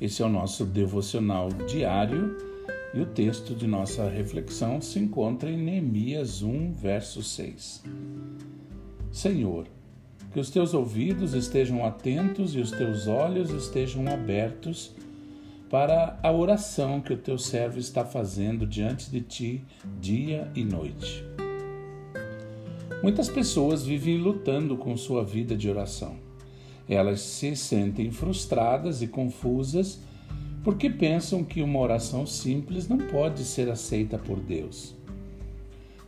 Esse é o nosso devocional diário e o texto de nossa reflexão se encontra em Neemias 1, verso 6. Senhor, que os teus ouvidos estejam atentos e os teus olhos estejam abertos para a oração que o teu servo está fazendo diante de ti dia e noite. Muitas pessoas vivem lutando com sua vida de oração. Elas se sentem frustradas e confusas porque pensam que uma oração simples não pode ser aceita por Deus.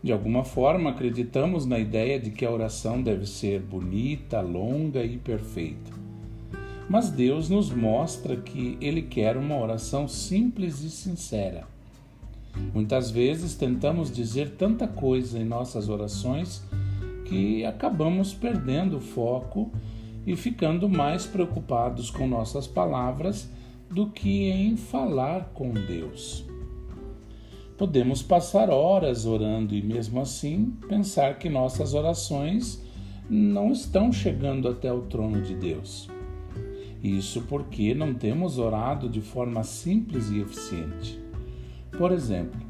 De alguma forma, acreditamos na ideia de que a oração deve ser bonita, longa e perfeita. Mas Deus nos mostra que Ele quer uma oração simples e sincera. Muitas vezes tentamos dizer tanta coisa em nossas orações que acabamos perdendo o foco e ficando mais preocupados com nossas palavras do que em falar com Deus. Podemos passar horas orando e, mesmo assim, pensar que nossas orações não estão chegando até o trono de Deus. Isso porque não temos orado de forma simples e eficiente. Por exemplo,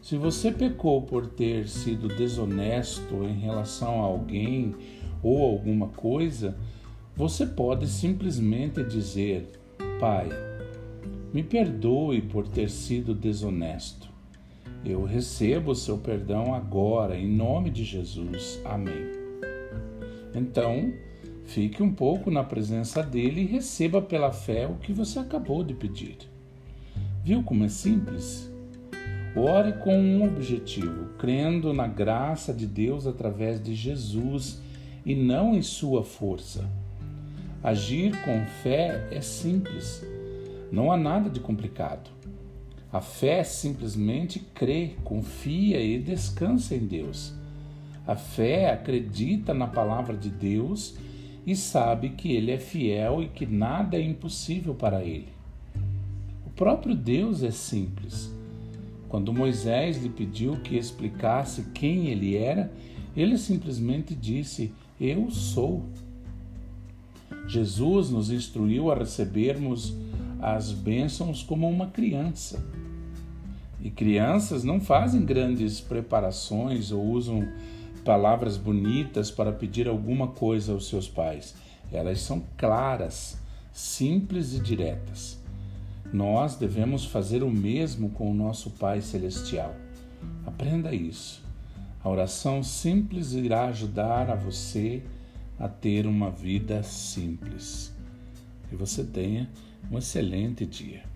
se você pecou por ter sido desonesto em relação a alguém ou alguma coisa, você pode simplesmente dizer: Pai, me perdoe por ter sido desonesto. Eu recebo o seu perdão agora, em nome de Jesus. Amém. Então, fique um pouco na presença dele e receba pela fé o que você acabou de pedir. Viu como é simples? Ore com um objetivo, crendo na graça de Deus através de Jesus e não em sua força. Agir com fé é simples, não há nada de complicado. A fé simplesmente crê, confia e descansa em Deus. A fé acredita na palavra de Deus e sabe que Ele é fiel e que nada é impossível para Ele. O próprio Deus é simples. Quando Moisés lhe pediu que explicasse quem ele era, ele simplesmente disse: Eu sou. Jesus nos instruiu a recebermos as bênçãos como uma criança. E crianças não fazem grandes preparações ou usam palavras bonitas para pedir alguma coisa aos seus pais. Elas são claras, simples e diretas. Nós devemos fazer o mesmo com o nosso Pai Celestial. Aprenda isso. A oração simples irá ajudar a você a ter uma vida simples. Que você tenha um excelente dia.